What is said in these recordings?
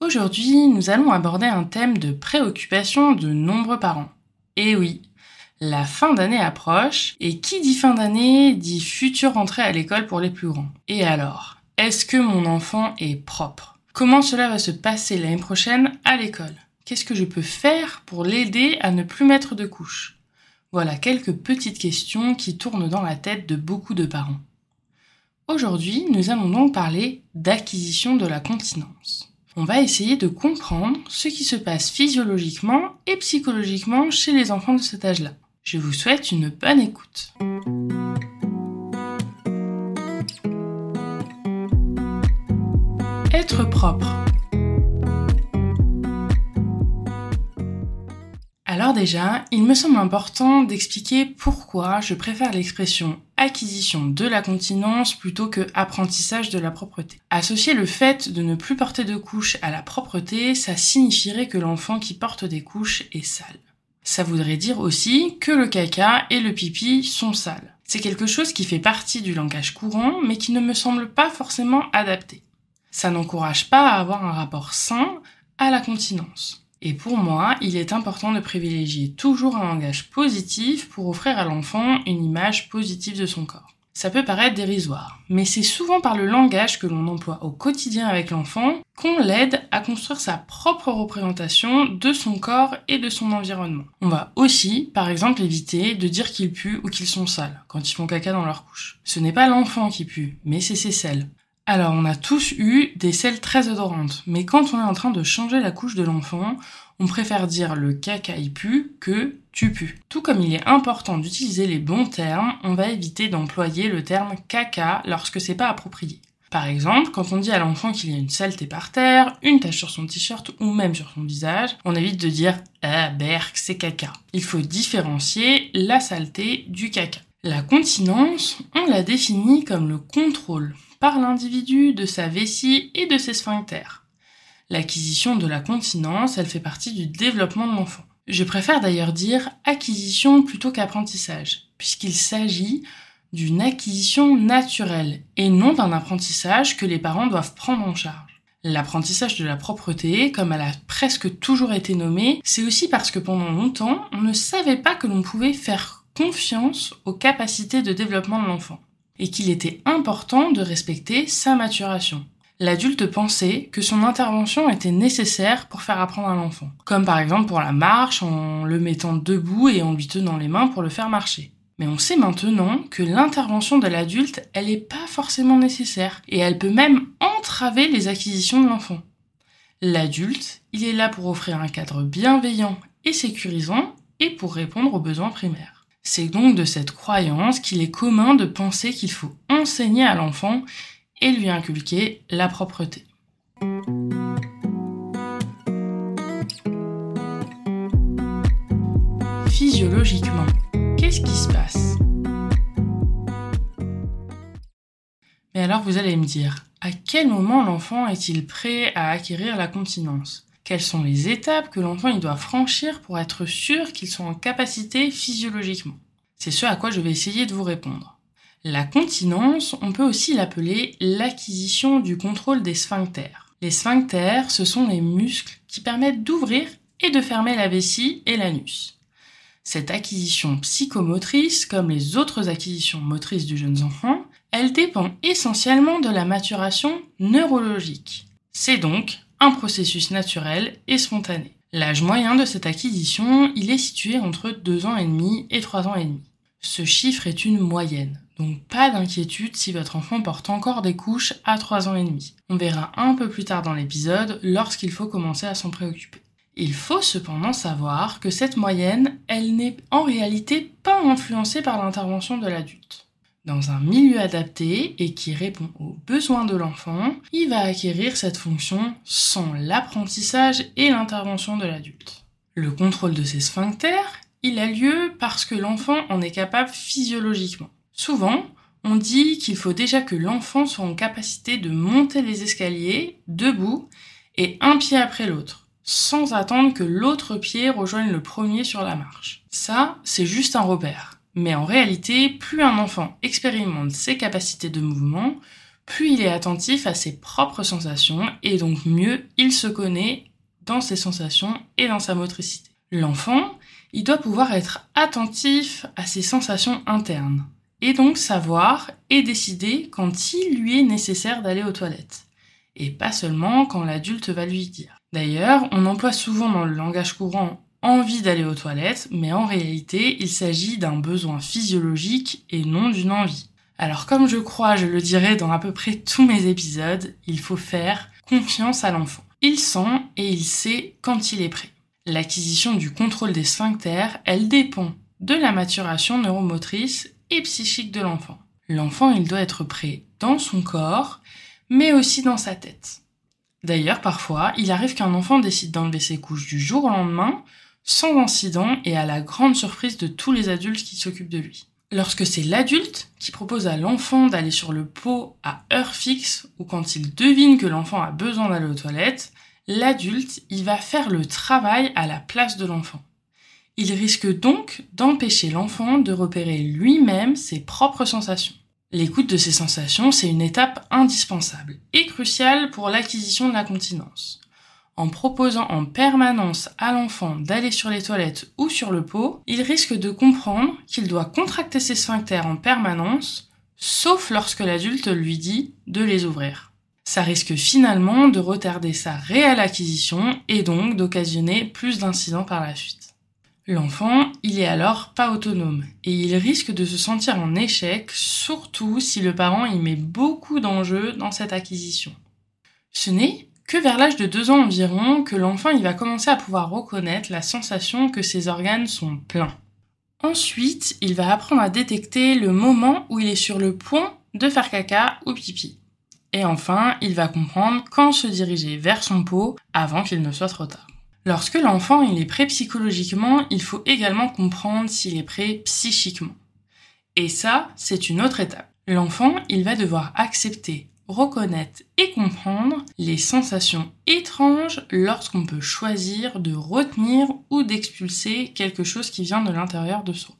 Aujourd'hui, nous allons aborder un thème de préoccupation de nombreux parents. Et oui, la fin d'année approche, et qui dit fin d'année dit future rentrée à l'école pour les plus grands. Et alors, est-ce que mon enfant est propre? Comment cela va se passer l'année prochaine à l'école? Qu'est-ce que je peux faire pour l'aider à ne plus mettre de couches? Voilà quelques petites questions qui tournent dans la tête de beaucoup de parents. Aujourd'hui, nous allons donc parler d'acquisition de la continence on va essayer de comprendre ce qui se passe physiologiquement et psychologiquement chez les enfants de cet âge-là. Je vous souhaite une bonne écoute. Être propre. Alors déjà, il me semble important d'expliquer pourquoi je préfère l'expression acquisition de la continence plutôt que apprentissage de la propreté. Associer le fait de ne plus porter de couches à la propreté, ça signifierait que l'enfant qui porte des couches est sale. Ça voudrait dire aussi que le caca et le pipi sont sales. C'est quelque chose qui fait partie du langage courant, mais qui ne me semble pas forcément adapté. Ça n'encourage pas à avoir un rapport sain à la continence. Et pour moi, il est important de privilégier toujours un langage positif pour offrir à l'enfant une image positive de son corps. Ça peut paraître dérisoire, mais c'est souvent par le langage que l'on emploie au quotidien avec l'enfant qu'on l'aide à construire sa propre représentation de son corps et de son environnement. On va aussi, par exemple, éviter de dire qu'ils puent ou qu'ils sont sales quand ils font caca dans leur couche. Ce n'est pas l'enfant qui pue, mais c'est ses selles. Alors, on a tous eu des selles très odorantes, mais quand on est en train de changer la couche de l'enfant, on préfère dire le caca y pue que tu pues. Tout comme il est important d'utiliser les bons termes, on va éviter d'employer le terme caca lorsque c'est pas approprié. Par exemple, quand on dit à l'enfant qu'il y a une saleté par terre, une tache sur son t-shirt ou même sur son visage, on évite de dire ah berk c'est caca. Il faut différencier la saleté du caca. La continence, on la définit comme le contrôle par l'individu de sa vessie et de ses sphincters. L'acquisition de la continence, elle fait partie du développement de l'enfant. Je préfère d'ailleurs dire acquisition plutôt qu'apprentissage, puisqu'il s'agit d'une acquisition naturelle et non d'un apprentissage que les parents doivent prendre en charge. L'apprentissage de la propreté, comme elle a presque toujours été nommée, c'est aussi parce que pendant longtemps, on ne savait pas que l'on pouvait faire confiance aux capacités de développement de l'enfant et qu'il était important de respecter sa maturation. L'adulte pensait que son intervention était nécessaire pour faire apprendre à l'enfant, comme par exemple pour la marche en le mettant debout et en lui tenant les mains pour le faire marcher. Mais on sait maintenant que l'intervention de l'adulte, elle n'est pas forcément nécessaire, et elle peut même entraver les acquisitions de l'enfant. L'adulte, il est là pour offrir un cadre bienveillant et sécurisant, et pour répondre aux besoins primaires. C'est donc de cette croyance qu'il est commun de penser qu'il faut enseigner à l'enfant et lui inculquer la propreté. Physiologiquement, qu'est-ce qui se passe? Mais alors vous allez me dire, à quel moment l'enfant est-il prêt à acquérir la continence? Quelles sont les étapes que l'enfant doit franchir pour être sûr qu'ils sont en capacité physiologiquement? C'est ce à quoi je vais essayer de vous répondre. La continence, on peut aussi l'appeler l'acquisition du contrôle des sphincters. Les sphincters, ce sont les muscles qui permettent d'ouvrir et de fermer la vessie et l'anus. Cette acquisition psychomotrice, comme les autres acquisitions motrices du jeune enfant, elle dépend essentiellement de la maturation neurologique. C'est donc un processus naturel et spontané. L'âge moyen de cette acquisition, il est situé entre 2 ans et demi et 3 ans et demi. Ce chiffre est une moyenne, donc pas d'inquiétude si votre enfant porte encore des couches à 3 ans et demi. On verra un peu plus tard dans l'épisode lorsqu'il faut commencer à s'en préoccuper. Il faut cependant savoir que cette moyenne, elle n'est en réalité pas influencée par l'intervention de l'adulte. Dans un milieu adapté et qui répond aux besoins de l'enfant, il va acquérir cette fonction sans l'apprentissage et l'intervention de l'adulte. Le contrôle de ces sphincters, il a lieu parce que l'enfant en est capable physiologiquement. Souvent, on dit qu'il faut déjà que l'enfant soit en capacité de monter les escaliers debout et un pied après l'autre, sans attendre que l'autre pied rejoigne le premier sur la marche. Ça, c'est juste un repère. Mais en réalité, plus un enfant expérimente ses capacités de mouvement, plus il est attentif à ses propres sensations et donc mieux il se connaît dans ses sensations et dans sa motricité. L'enfant, il doit pouvoir être attentif à ses sensations internes et donc savoir et décider quand il lui est nécessaire d'aller aux toilettes, et pas seulement quand l'adulte va lui dire. D'ailleurs, on emploie souvent dans le langage courant envie d'aller aux toilettes, mais en réalité, il s'agit d'un besoin physiologique et non d'une envie. Alors comme je crois, je le dirai dans à peu près tous mes épisodes, il faut faire confiance à l'enfant. Il sent et il sait quand il est prêt. L'acquisition du contrôle des sphincters, elle dépend de la maturation neuromotrice et psychique de l'enfant. L'enfant, il doit être prêt dans son corps, mais aussi dans sa tête. D'ailleurs, parfois, il arrive qu'un enfant décide d'enlever ses couches du jour au lendemain, sans incident et à la grande surprise de tous les adultes qui s'occupent de lui. Lorsque c'est l'adulte qui propose à l'enfant d'aller sur le pot à heure fixe ou quand il devine que l'enfant a besoin d'aller aux toilettes, l'adulte, il va faire le travail à la place de l'enfant. Il risque donc d'empêcher l'enfant de repérer lui-même ses propres sensations. L'écoute de ces sensations, c'est une étape indispensable et cruciale pour l'acquisition de la continence. En proposant en permanence à l'enfant d'aller sur les toilettes ou sur le pot, il risque de comprendre qu'il doit contracter ses sphincters en permanence, sauf lorsque l'adulte lui dit de les ouvrir. Ça risque finalement de retarder sa réelle acquisition et donc d'occasionner plus d'incidents par la suite. L'enfant, il est alors pas autonome et il risque de se sentir en échec, surtout si le parent y met beaucoup d'enjeux dans cette acquisition. Ce n'est que vers l'âge de 2 ans environ que l'enfant il va commencer à pouvoir reconnaître la sensation que ses organes sont pleins. Ensuite, il va apprendre à détecter le moment où il est sur le point de faire caca ou pipi. Et enfin, il va comprendre quand se diriger vers son pot avant qu'il ne soit trop tard. Lorsque l'enfant est prêt psychologiquement, il faut également comprendre s'il est prêt psychiquement. Et ça, c'est une autre étape. L'enfant, il va devoir accepter, reconnaître et comprendre les sensations étranges lorsqu'on peut choisir de retenir ou d'expulser quelque chose qui vient de l'intérieur de soi.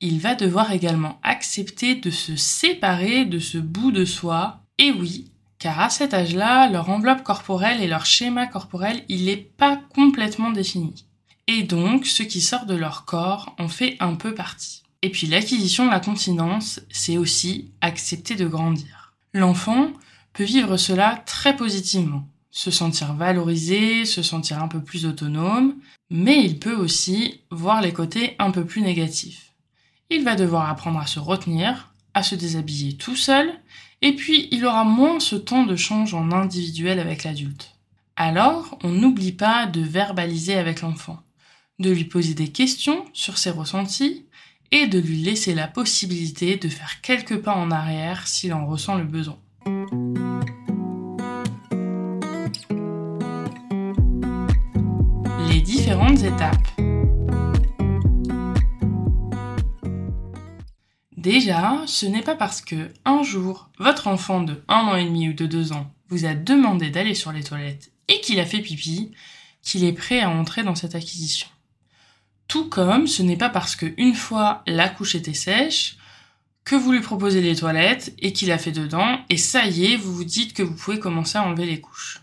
Il va devoir également accepter de se séparer de ce bout de soi. Et oui, car à cet âge-là, leur enveloppe corporelle et leur schéma corporel, il n'est pas complètement défini. Et donc, ce qui sort de leur corps en fait un peu partie. Et puis l'acquisition de la continence, c'est aussi accepter de grandir. L'enfant peut vivre cela très positivement, se sentir valorisé, se sentir un peu plus autonome, mais il peut aussi voir les côtés un peu plus négatifs. Il va devoir apprendre à se retenir, à se déshabiller tout seul, et puis, il aura moins ce temps de change en individuel avec l'adulte. Alors, on n'oublie pas de verbaliser avec l'enfant, de lui poser des questions sur ses ressentis et de lui laisser la possibilité de faire quelques pas en arrière s'il en ressent le besoin. Étapes. Déjà, ce n'est pas parce que un jour, votre enfant de 1 an et demi ou de 2 ans vous a demandé d'aller sur les toilettes et qu'il a fait pipi qu'il est prêt à entrer dans cette acquisition. Tout comme ce n'est pas parce que une fois la couche était sèche que vous lui proposez les toilettes et qu'il a fait dedans et ça y est, vous vous dites que vous pouvez commencer à enlever les couches.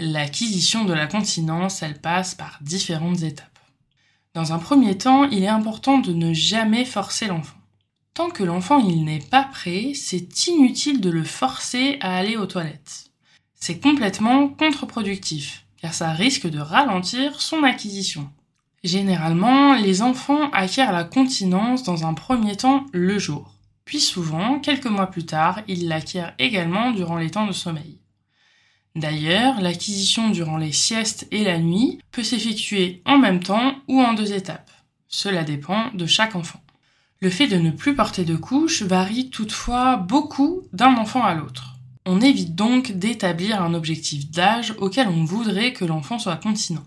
L'acquisition de la continence, elle passe par différentes étapes. Dans un premier temps, il est important de ne jamais forcer l'enfant. Tant que l'enfant n'est pas prêt, c'est inutile de le forcer à aller aux toilettes. C'est complètement contre-productif, car ça risque de ralentir son acquisition. Généralement, les enfants acquièrent la continence dans un premier temps le jour, puis souvent, quelques mois plus tard, ils l'acquièrent également durant les temps de sommeil. D'ailleurs, l'acquisition durant les siestes et la nuit peut s'effectuer en même temps ou en deux étapes. Cela dépend de chaque enfant. Le fait de ne plus porter de couche varie toutefois beaucoup d'un enfant à l'autre. On évite donc d'établir un objectif d'âge auquel on voudrait que l'enfant soit continent.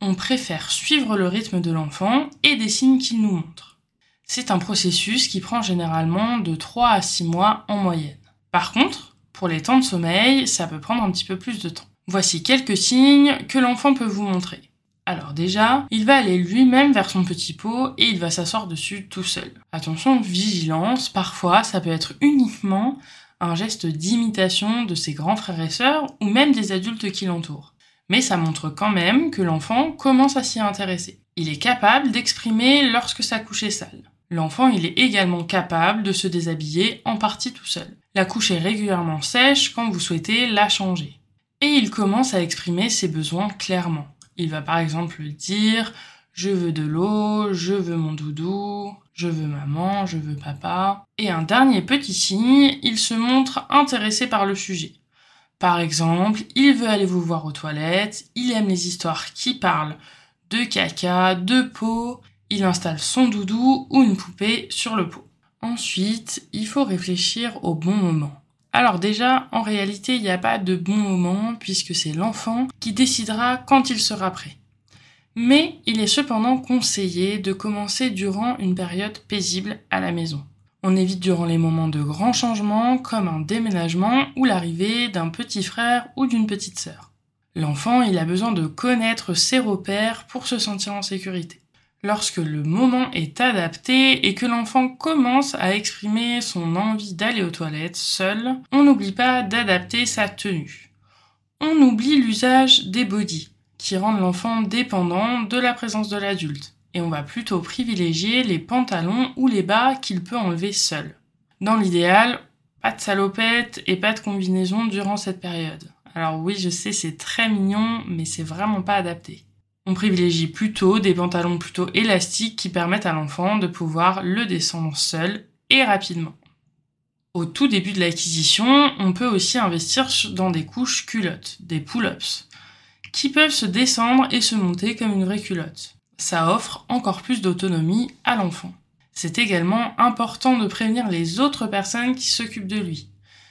On préfère suivre le rythme de l'enfant et des signes qu'il nous montre. C'est un processus qui prend généralement de 3 à 6 mois en moyenne. Par contre, pour les temps de sommeil, ça peut prendre un petit peu plus de temps. Voici quelques signes que l'enfant peut vous montrer. Alors déjà, il va aller lui-même vers son petit pot et il va s'asseoir dessus tout seul. Attention, vigilance, parfois ça peut être uniquement un geste d'imitation de ses grands frères et sœurs ou même des adultes qui l'entourent. Mais ça montre quand même que l'enfant commence à s'y intéresser. Il est capable d'exprimer lorsque sa couche est sale. L'enfant, il est également capable de se déshabiller en partie tout seul. La couche est régulièrement sèche quand vous souhaitez la changer. Et il commence à exprimer ses besoins clairement. Il va par exemple dire je veux de l'eau, je veux mon doudou, je veux maman, je veux papa. Et un dernier petit signe, il se montre intéressé par le sujet. Par exemple, il veut aller vous voir aux toilettes, il aime les histoires qui parlent de caca, de peau, il installe son doudou ou une poupée sur le pot. Ensuite, il faut réfléchir au bon moment. Alors déjà, en réalité, il n'y a pas de bon moment puisque c'est l'enfant qui décidera quand il sera prêt. Mais il est cependant conseillé de commencer durant une période paisible à la maison. On évite durant les moments de grands changements comme un déménagement ou l'arrivée d'un petit frère ou d'une petite sœur. L'enfant, il a besoin de connaître ses repères pour se sentir en sécurité lorsque le moment est adapté et que l'enfant commence à exprimer son envie d'aller aux toilettes seul, on n'oublie pas d'adapter sa tenue. On oublie l'usage des bodys, qui rendent l'enfant dépendant de la présence de l'adulte, et on va plutôt privilégier les pantalons ou les bas qu'il peut enlever seul. Dans l'idéal, pas de salopette et pas de combinaison durant cette période. Alors oui, je sais, c'est très mignon, mais c'est vraiment pas adapté. On privilégie plutôt des pantalons plutôt élastiques qui permettent à l'enfant de pouvoir le descendre seul et rapidement. Au tout début de l'acquisition, on peut aussi investir dans des couches culottes, des pull-ups, qui peuvent se descendre et se monter comme une vraie culotte. Ça offre encore plus d'autonomie à l'enfant. C'est également important de prévenir les autres personnes qui s'occupent de lui.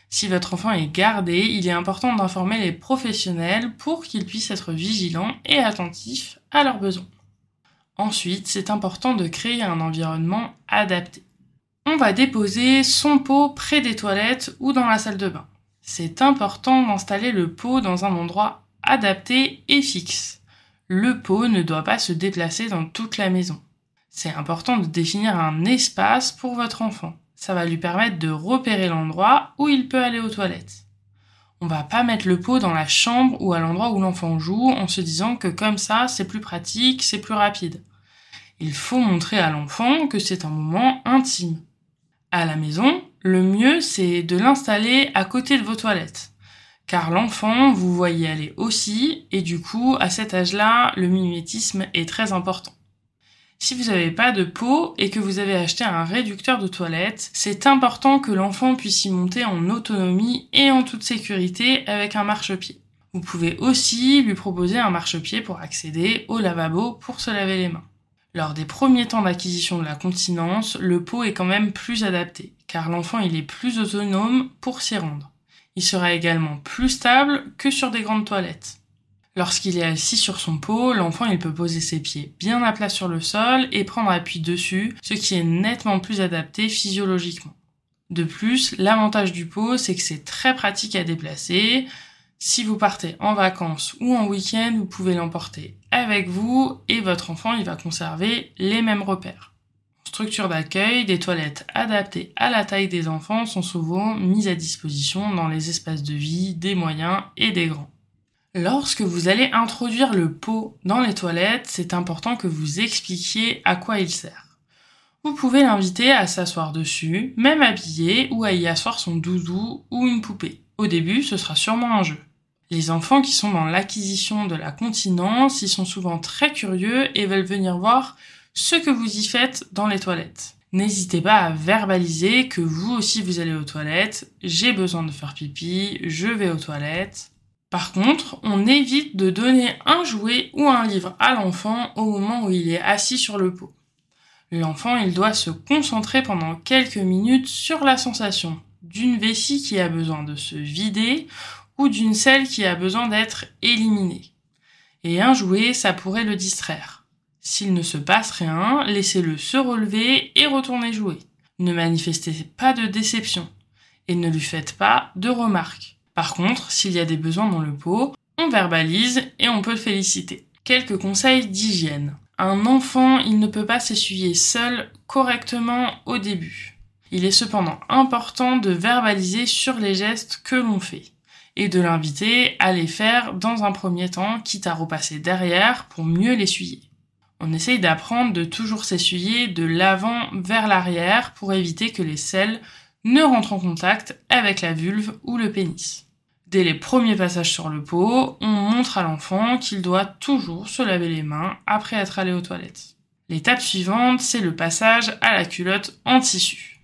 Si votre enfant est gardé, il est important d'informer les professionnels pour qu'ils puissent être vigilants et attentifs à leurs besoins. Ensuite, c'est important de créer un environnement adapté. On va déposer son pot près des toilettes ou dans la salle de bain. C'est important d'installer le pot dans un endroit adapté et fixe. Le pot ne doit pas se déplacer dans toute la maison. C'est important de définir un espace pour votre enfant ça va lui permettre de repérer l'endroit où il peut aller aux toilettes. On va pas mettre le pot dans la chambre ou à l'endroit où l'enfant joue en se disant que comme ça c'est plus pratique, c'est plus rapide. Il faut montrer à l'enfant que c'est un moment intime. À la maison, le mieux c'est de l'installer à côté de vos toilettes. Car l'enfant, vous voyez aller aussi, et du coup, à cet âge-là, le mimétisme est très important. Si vous n'avez pas de pot et que vous avez acheté un réducteur de toilette, c'est important que l'enfant puisse y monter en autonomie et en toute sécurité avec un marchepied. Vous pouvez aussi lui proposer un marchepied pour accéder au lavabo pour se laver les mains. Lors des premiers temps d'acquisition de la continence, le pot est quand même plus adapté, car l'enfant il est plus autonome pour s'y rendre. Il sera également plus stable que sur des grandes toilettes. Lorsqu'il est assis sur son pot, l'enfant il peut poser ses pieds bien à plat sur le sol et prendre appui dessus, ce qui est nettement plus adapté physiologiquement. De plus, l'avantage du pot, c'est que c'est très pratique à déplacer. Si vous partez en vacances ou en week-end, vous pouvez l'emporter avec vous et votre enfant il va conserver les mêmes repères. Structure d'accueil, des toilettes adaptées à la taille des enfants sont souvent mises à disposition dans les espaces de vie des moyens et des grands. Lorsque vous allez introduire le pot dans les toilettes, c'est important que vous expliquiez à quoi il sert. Vous pouvez l'inviter à s'asseoir dessus, même habillé, ou à y asseoir son doudou ou une poupée. Au début, ce sera sûrement un jeu. Les enfants qui sont dans l'acquisition de la continence, ils sont souvent très curieux et veulent venir voir ce que vous y faites dans les toilettes. N'hésitez pas à verbaliser que vous aussi vous allez aux toilettes, j'ai besoin de faire pipi, je vais aux toilettes. Par contre, on évite de donner un jouet ou un livre à l'enfant au moment où il est assis sur le pot. L'enfant, il doit se concentrer pendant quelques minutes sur la sensation d'une vessie qui a besoin de se vider ou d'une selle qui a besoin d'être éliminée. Et un jouet, ça pourrait le distraire. S'il ne se passe rien, laissez-le se relever et retourner jouer. Ne manifestez pas de déception et ne lui faites pas de remarques. Par contre, s'il y a des besoins dans le pot, on verbalise et on peut le féliciter. Quelques conseils d'hygiène. Un enfant, il ne peut pas s'essuyer seul correctement au début. Il est cependant important de verbaliser sur les gestes que l'on fait et de l'inviter à les faire dans un premier temps, quitte à repasser derrière pour mieux l'essuyer. On essaye d'apprendre de toujours s'essuyer de l'avant vers l'arrière pour éviter que les selles ne rentrent en contact avec la vulve ou le pénis. Dès les premiers passages sur le pot, on montre à l'enfant qu'il doit toujours se laver les mains après être allé aux toilettes. L'étape suivante, c'est le passage à la culotte en tissu.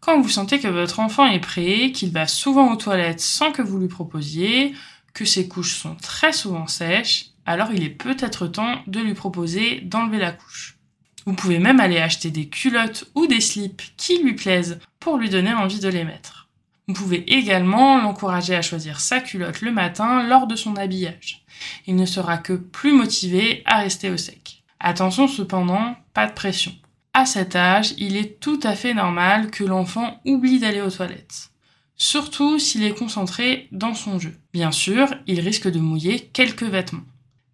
Quand vous sentez que votre enfant est prêt, qu'il va souvent aux toilettes sans que vous lui proposiez, que ses couches sont très souvent sèches, alors il est peut-être temps de lui proposer d'enlever la couche. Vous pouvez même aller acheter des culottes ou des slips qui lui plaisent pour lui donner envie de les mettre. Vous pouvez également l'encourager à choisir sa culotte le matin lors de son habillage. Il ne sera que plus motivé à rester au sec. Attention cependant, pas de pression. À cet âge, il est tout à fait normal que l'enfant oublie d'aller aux toilettes. Surtout s'il est concentré dans son jeu. Bien sûr, il risque de mouiller quelques vêtements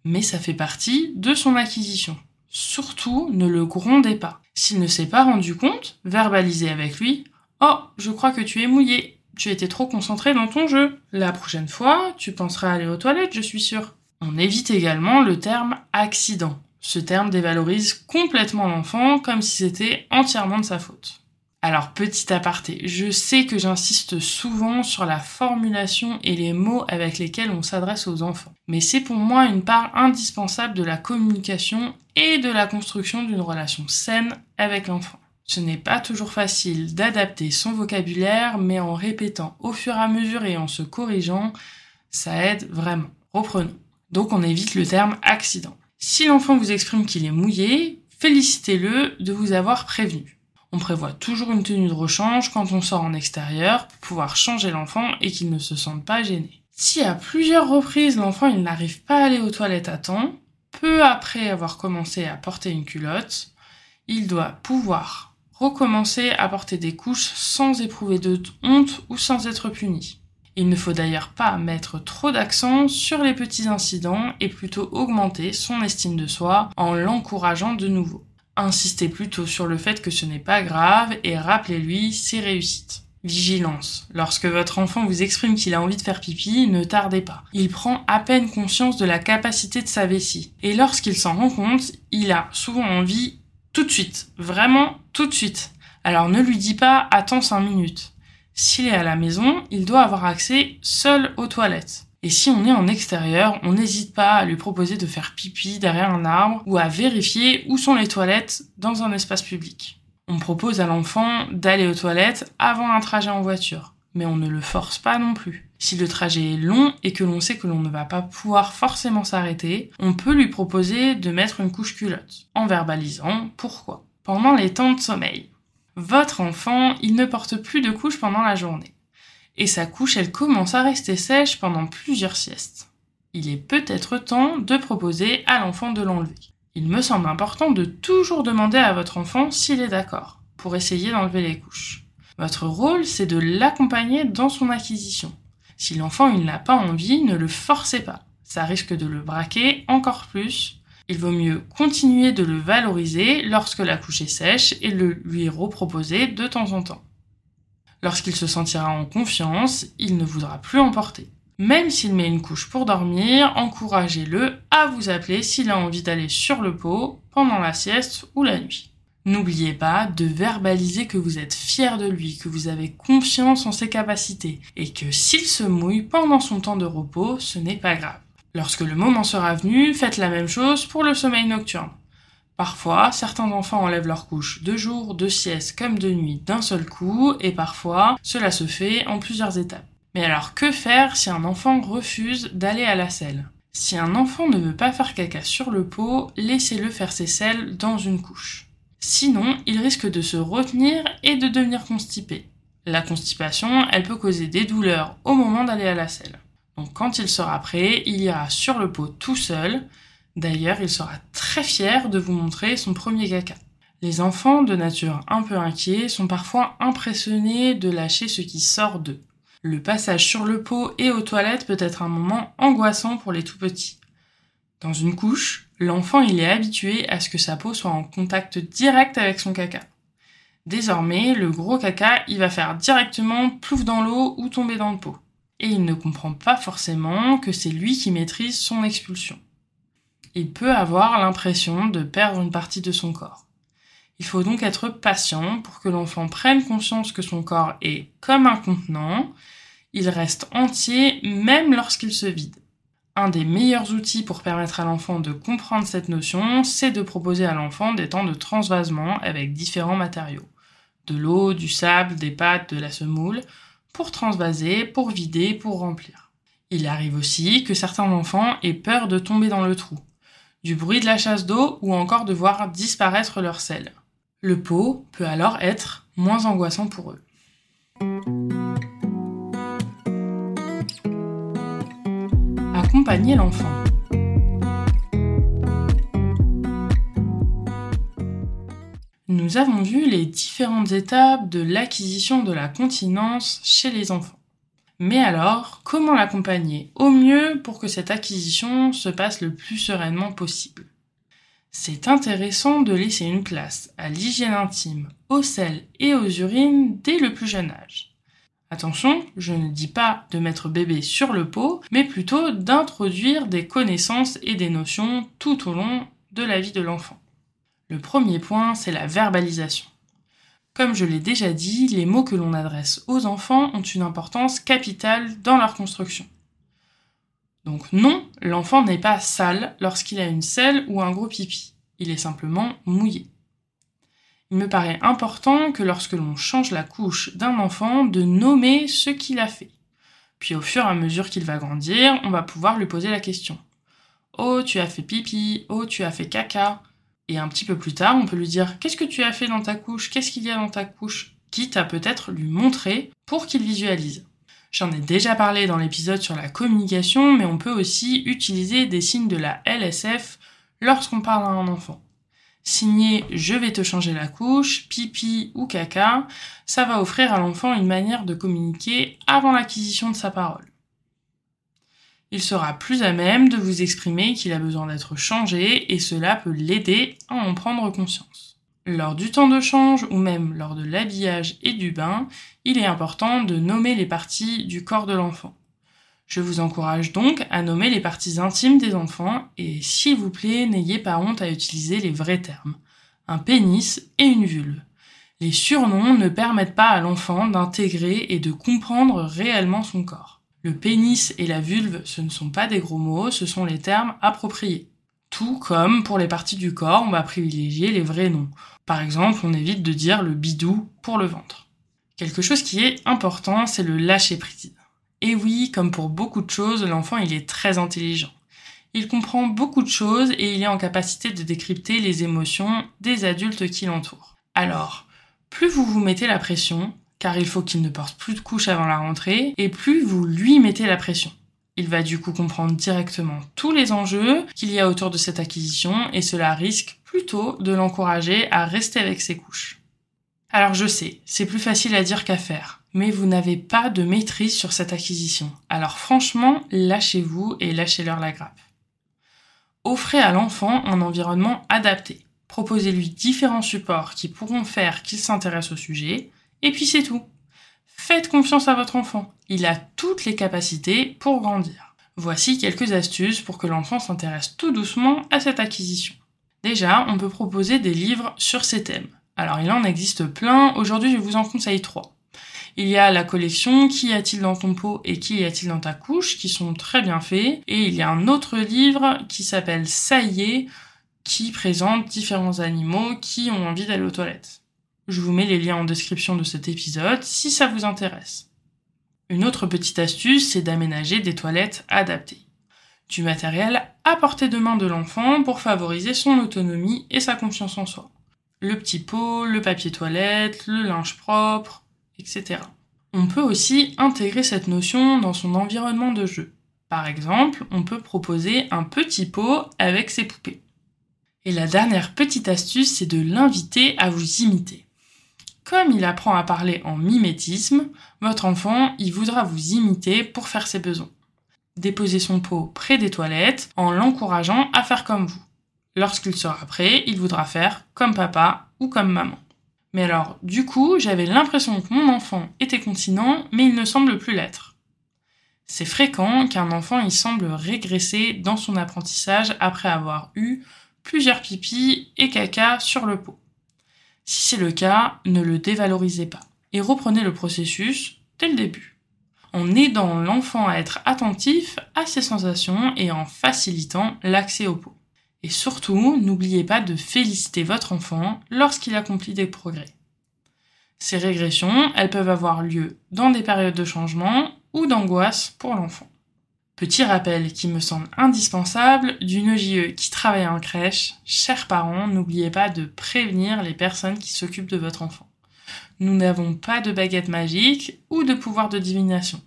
mais ça fait partie de son acquisition. Surtout, ne le grondez pas. S'il ne s'est pas rendu compte, verbalisez avec lui Oh, je crois que tu es mouillé. Tu étais trop concentré dans ton jeu. La prochaine fois, tu penseras aller aux toilettes, je suis sûr. On évite également le terme accident. Ce terme dévalorise complètement l'enfant comme si c'était entièrement de sa faute. Alors, petit aparté, je sais que j'insiste souvent sur la formulation et les mots avec lesquels on s'adresse aux enfants, mais c'est pour moi une part indispensable de la communication et de la construction d'une relation saine avec l'enfant. Ce n'est pas toujours facile d'adapter son vocabulaire, mais en répétant au fur et à mesure et en se corrigeant, ça aide vraiment. Reprenons. Donc on évite le terme accident. Si l'enfant vous exprime qu'il est mouillé, félicitez-le de vous avoir prévenu. On prévoit toujours une tenue de rechange quand on sort en extérieur pour pouvoir changer l'enfant et qu'il ne se sente pas gêné. Si à plusieurs reprises l'enfant n'arrive pas à aller aux toilettes à temps, peu après avoir commencé à porter une culotte, il doit pouvoir recommencer à porter des couches sans éprouver de honte ou sans être puni. Il ne faut d'ailleurs pas mettre trop d'accent sur les petits incidents et plutôt augmenter son estime de soi en l'encourageant de nouveau. Insistez plutôt sur le fait que ce n'est pas grave et rappelez-lui ses réussites. Vigilance. Lorsque votre enfant vous exprime qu'il a envie de faire pipi, ne tardez pas. Il prend à peine conscience de la capacité de sa vessie. Et lorsqu'il s'en rend compte, il a souvent envie tout de suite. Vraiment tout de suite. Alors ne lui dis pas attends 5 minutes. S'il est à la maison, il doit avoir accès seul aux toilettes. Et si on est en extérieur, on n'hésite pas à lui proposer de faire pipi derrière un arbre ou à vérifier où sont les toilettes dans un espace public. On propose à l'enfant d'aller aux toilettes avant un trajet en voiture, mais on ne le force pas non plus. Si le trajet est long et que l'on sait que l'on ne va pas pouvoir forcément s'arrêter, on peut lui proposer de mettre une couche culotte, en verbalisant pourquoi. Pendant les temps de sommeil. Votre enfant, il ne porte plus de couche pendant la journée et sa couche elle commence à rester sèche pendant plusieurs siestes. Il est peut-être temps de proposer à l'enfant de l'enlever. Il me semble important de toujours demander à votre enfant s'il est d'accord, pour essayer d'enlever les couches. Votre rôle, c'est de l'accompagner dans son acquisition. Si l'enfant n'a pas envie, ne le forcez pas. Ça risque de le braquer encore plus. Il vaut mieux continuer de le valoriser lorsque la couche est sèche et le lui reproposer de temps en temps. Lorsqu'il se sentira en confiance, il ne voudra plus emporter. Même s'il met une couche pour dormir, encouragez-le à vous appeler s'il a envie d'aller sur le pot pendant la sieste ou la nuit. N'oubliez pas de verbaliser que vous êtes fier de lui, que vous avez confiance en ses capacités, et que s'il se mouille pendant son temps de repos, ce n'est pas grave. Lorsque le moment sera venu, faites la même chose pour le sommeil nocturne. Parfois, certains enfants enlèvent leur couche de jour, de sieste comme de nuit d'un seul coup, et parfois, cela se fait en plusieurs étapes. Mais alors, que faire si un enfant refuse d'aller à la selle? Si un enfant ne veut pas faire caca sur le pot, laissez-le faire ses selles dans une couche. Sinon, il risque de se retenir et de devenir constipé. La constipation, elle peut causer des douleurs au moment d'aller à la selle. Donc quand il sera prêt, il ira sur le pot tout seul. D'ailleurs, il sera très fier de vous montrer son premier caca. Les enfants de nature un peu inquiets sont parfois impressionnés de lâcher ce qui sort d'eux. Le passage sur le pot et aux toilettes peut être un moment angoissant pour les tout petits. Dans une couche, l'enfant il est habitué à ce que sa peau soit en contact direct avec son caca. Désormais, le gros caca, il va faire directement plouf dans l'eau ou tomber dans le pot. Et il ne comprend pas forcément que c'est lui qui maîtrise son expulsion. Il peut avoir l'impression de perdre une partie de son corps. Il faut donc être patient pour que l'enfant prenne conscience que son corps est comme un contenant, il reste entier même lorsqu'il se vide. Un des meilleurs outils pour permettre à l'enfant de comprendre cette notion, c'est de proposer à l'enfant des temps de transvasement avec différents matériaux. De l'eau, du sable, des pâtes, de la semoule, pour transvaser, pour vider, pour remplir. Il arrive aussi que certains enfants aient peur de tomber dans le trou, du bruit de la chasse d'eau ou encore de voir disparaître leur sel. Le pot peut alors être moins angoissant pour eux. L'enfant. Nous avons vu les différentes étapes de l'acquisition de la continence chez les enfants. Mais alors, comment l'accompagner au mieux pour que cette acquisition se passe le plus sereinement possible? C'est intéressant de laisser une place à l'hygiène intime, au sel et aux urines dès le plus jeune âge. Attention, je ne dis pas de mettre bébé sur le pot, mais plutôt d'introduire des connaissances et des notions tout au long de la vie de l'enfant. Le premier point, c'est la verbalisation. Comme je l'ai déjà dit, les mots que l'on adresse aux enfants ont une importance capitale dans leur construction. Donc non, l'enfant n'est pas sale lorsqu'il a une selle ou un gros pipi. Il est simplement mouillé. Il me paraît important que lorsque l'on change la couche d'un enfant, de nommer ce qu'il a fait. Puis au fur et à mesure qu'il va grandir, on va pouvoir lui poser la question. Oh, tu as fait pipi, oh, tu as fait caca. Et un petit peu plus tard, on peut lui dire Qu'est-ce que tu as fait dans ta couche? Qu'est-ce qu'il y a dans ta couche? Quitte à peut-être lui montrer pour qu'il visualise. J'en ai déjà parlé dans l'épisode sur la communication, mais on peut aussi utiliser des signes de la LSF lorsqu'on parle à un enfant. Signer je vais te changer la couche, pipi ou caca, ça va offrir à l'enfant une manière de communiquer avant l'acquisition de sa parole. Il sera plus à même de vous exprimer qu'il a besoin d'être changé et cela peut l'aider à en prendre conscience. Lors du temps de change ou même lors de l'habillage et du bain, il est important de nommer les parties du corps de l'enfant. Je vous encourage donc à nommer les parties intimes des enfants et s'il vous plaît, n'ayez pas honte à utiliser les vrais termes. Un pénis et une vulve. Les surnoms ne permettent pas à l'enfant d'intégrer et de comprendre réellement son corps. Le pénis et la vulve, ce ne sont pas des gros mots, ce sont les termes appropriés. Tout comme pour les parties du corps, on va privilégier les vrais noms. Par exemple, on évite de dire le bidou pour le ventre. Quelque chose qui est important, c'est le lâcher prise. Et oui, comme pour beaucoup de choses, l'enfant il est très intelligent. Il comprend beaucoup de choses et il est en capacité de décrypter les émotions des adultes qui l'entourent. Alors, plus vous vous mettez la pression, car il faut qu'il ne porte plus de couches avant la rentrée, et plus vous lui mettez la pression. Il va du coup comprendre directement tous les enjeux qu'il y a autour de cette acquisition et cela risque plutôt de l'encourager à rester avec ses couches. Alors je sais, c'est plus facile à dire qu'à faire, mais vous n'avez pas de maîtrise sur cette acquisition. Alors franchement, lâchez-vous et lâchez-leur la grappe. Offrez à l'enfant un environnement adapté. Proposez-lui différents supports qui pourront faire qu'il s'intéresse au sujet, et puis c'est tout. Faites confiance à votre enfant. Il a toutes les capacités pour grandir. Voici quelques astuces pour que l'enfant s'intéresse tout doucement à cette acquisition. Déjà, on peut proposer des livres sur ces thèmes. Alors il en existe plein, aujourd'hui je vous en conseille trois. Il y a la collection Qui y a-t-il dans ton pot et qui y a-t-il dans ta couche qui sont très bien faits. Et il y a un autre livre qui s'appelle Ça y est qui présente différents animaux qui ont envie d'aller aux toilettes. Je vous mets les liens en description de cet épisode si ça vous intéresse. Une autre petite astuce, c'est d'aménager des toilettes adaptées. Du matériel à portée de main de l'enfant pour favoriser son autonomie et sa confiance en soi. Le petit pot, le papier toilette, le linge propre, On peut aussi intégrer cette notion dans son environnement de jeu. Par exemple, on peut proposer un petit pot avec ses poupées. Et la dernière petite astuce, c'est de l'inviter à vous imiter. Comme il apprend à parler en mimétisme, votre enfant, il voudra vous imiter pour faire ses besoins. Déposez son pot près des toilettes en l'encourageant à faire comme vous. Lorsqu'il sera prêt, il voudra faire comme papa ou comme maman. Mais alors, du coup, j'avais l'impression que mon enfant était continent, mais il ne semble plus l'être. C'est fréquent qu'un enfant y semble régresser dans son apprentissage après avoir eu plusieurs pipis et caca sur le pot. Si c'est le cas, ne le dévalorisez pas et reprenez le processus dès le début. En aidant l'enfant à être attentif à ses sensations et en facilitant l'accès au pot. Et surtout, n'oubliez pas de féliciter votre enfant lorsqu'il accomplit des progrès. Ces régressions, elles peuvent avoir lieu dans des périodes de changement ou d'angoisse pour l'enfant. Petit rappel qui me semble indispensable, d'une JE qui travaille en crèche, chers parents, n'oubliez pas de prévenir les personnes qui s'occupent de votre enfant. Nous n'avons pas de baguette magique ou de pouvoir de divination.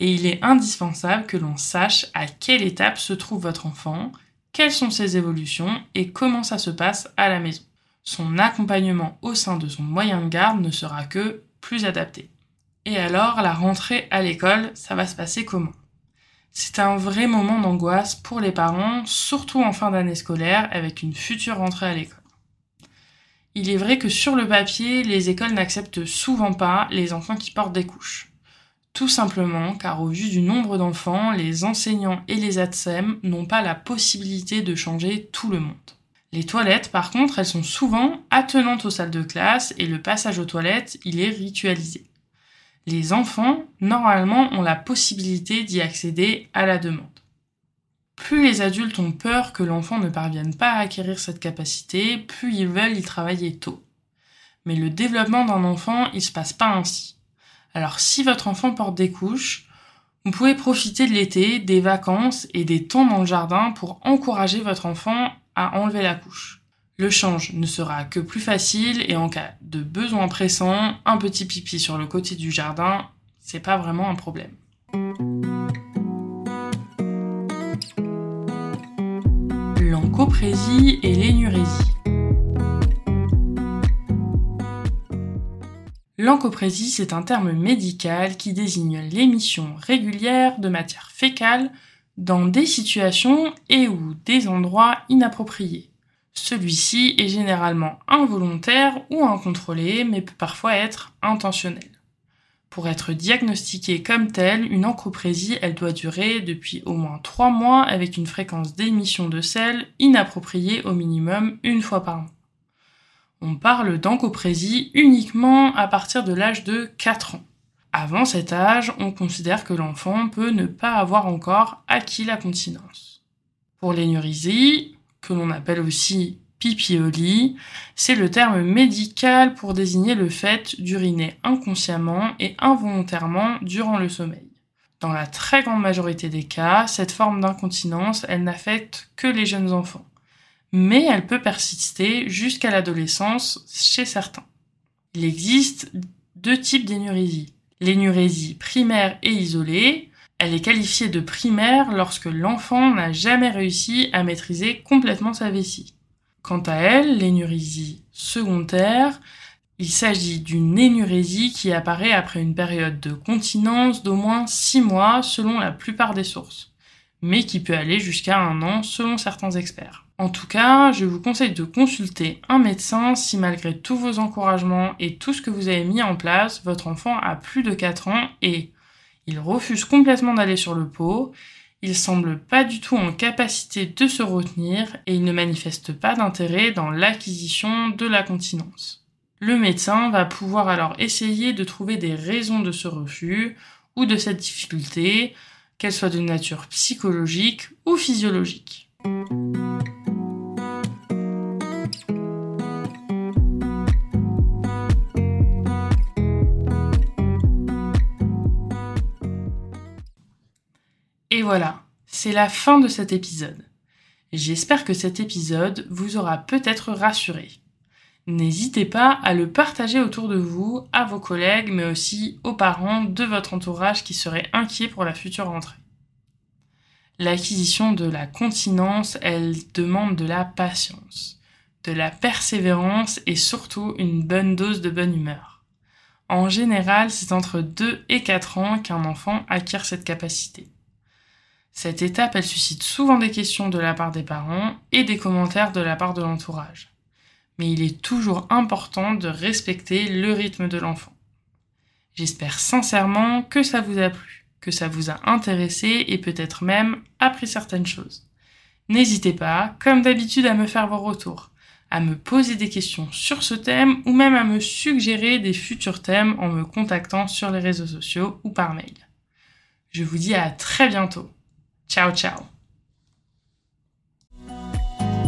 Et il est indispensable que l'on sache à quelle étape se trouve votre enfant, quelles sont ses évolutions et comment ça se passe à la maison. Son accompagnement au sein de son moyen de garde ne sera que plus adapté. Et alors, la rentrée à l'école, ça va se passer comment? C'est un vrai moment d'angoisse pour les parents, surtout en fin d'année scolaire avec une future rentrée à l'école. Il est vrai que sur le papier, les écoles n'acceptent souvent pas les enfants qui portent des couches. Tout simplement car au vu du nombre d'enfants, les enseignants et les ATSEM n'ont pas la possibilité de changer tout le monde. Les toilettes, par contre, elles sont souvent attenantes aux salles de classe et le passage aux toilettes, il est ritualisé. Les enfants, normalement, ont la possibilité d'y accéder à la demande. Plus les adultes ont peur que l'enfant ne parvienne pas à acquérir cette capacité, plus ils veulent y travailler tôt. Mais le développement d'un enfant, il se passe pas ainsi. Alors si votre enfant porte des couches, vous pouvez profiter de l'été, des vacances et des temps dans le jardin pour encourager votre enfant à enlever la couche. Le change ne sera que plus facile et en cas de besoin pressant, un petit pipi sur le côté du jardin, c'est pas vraiment un problème. L'encoprésie et l'énurésie. L'encoprésie, c'est un terme médical qui désigne l'émission régulière de matière fécale dans des situations et ou des endroits inappropriés. Celui-ci est généralement involontaire ou incontrôlé, mais peut parfois être intentionnel. Pour être diagnostiquée comme telle, une encoprésie, elle doit durer depuis au moins 3 mois avec une fréquence d'émission de sel inappropriée au minimum une fois par an. On parle d'encoprésie uniquement à partir de l'âge de 4 ans. Avant cet âge, on considère que l'enfant peut ne pas avoir encore acquis la continence. Pour l'énurésie, que l'on appelle aussi pipiolie, c'est le terme médical pour désigner le fait d'uriner inconsciemment et involontairement durant le sommeil. Dans la très grande majorité des cas, cette forme d'incontinence, elle n'affecte que les jeunes enfants. Mais elle peut persister jusqu'à l'adolescence chez certains. Il existe deux types d'énurésie. L'énurésie primaire et isolée, elle est qualifiée de primaire lorsque l'enfant n'a jamais réussi à maîtriser complètement sa vessie. Quant à elle, l'énurésie secondaire, il s'agit d'une énurésie qui apparaît après une période de continence d'au moins 6 mois selon la plupart des sources, mais qui peut aller jusqu'à un an selon certains experts. En tout cas, je vous conseille de consulter un médecin si malgré tous vos encouragements et tout ce que vous avez mis en place, votre enfant a plus de 4 ans et il refuse complètement d'aller sur le pot, Il semble pas du tout en capacité de se retenir et il ne manifeste pas d'intérêt dans l'acquisition de la continence. Le médecin va pouvoir alors essayer de trouver des raisons de ce refus ou de cette difficulté, qu'elle soit de nature psychologique ou physiologique. Et voilà, c'est la fin de cet épisode. J'espère que cet épisode vous aura peut-être rassuré. N'hésitez pas à le partager autour de vous, à vos collègues, mais aussi aux parents de votre entourage qui seraient inquiets pour la future rentrée. L'acquisition de la continence, elle demande de la patience, de la persévérance et surtout une bonne dose de bonne humeur. En général, c'est entre 2 et 4 ans qu'un enfant acquiert cette capacité. Cette étape, elle suscite souvent des questions de la part des parents et des commentaires de la part de l'entourage. Mais il est toujours important de respecter le rythme de l'enfant. J'espère sincèrement que ça vous a plu, que ça vous a intéressé et peut-être même appris certaines choses. N'hésitez pas, comme d'habitude, à me faire vos retours, à me poser des questions sur ce thème ou même à me suggérer des futurs thèmes en me contactant sur les réseaux sociaux ou par mail. Je vous dis à très bientôt. Ciao, ciao.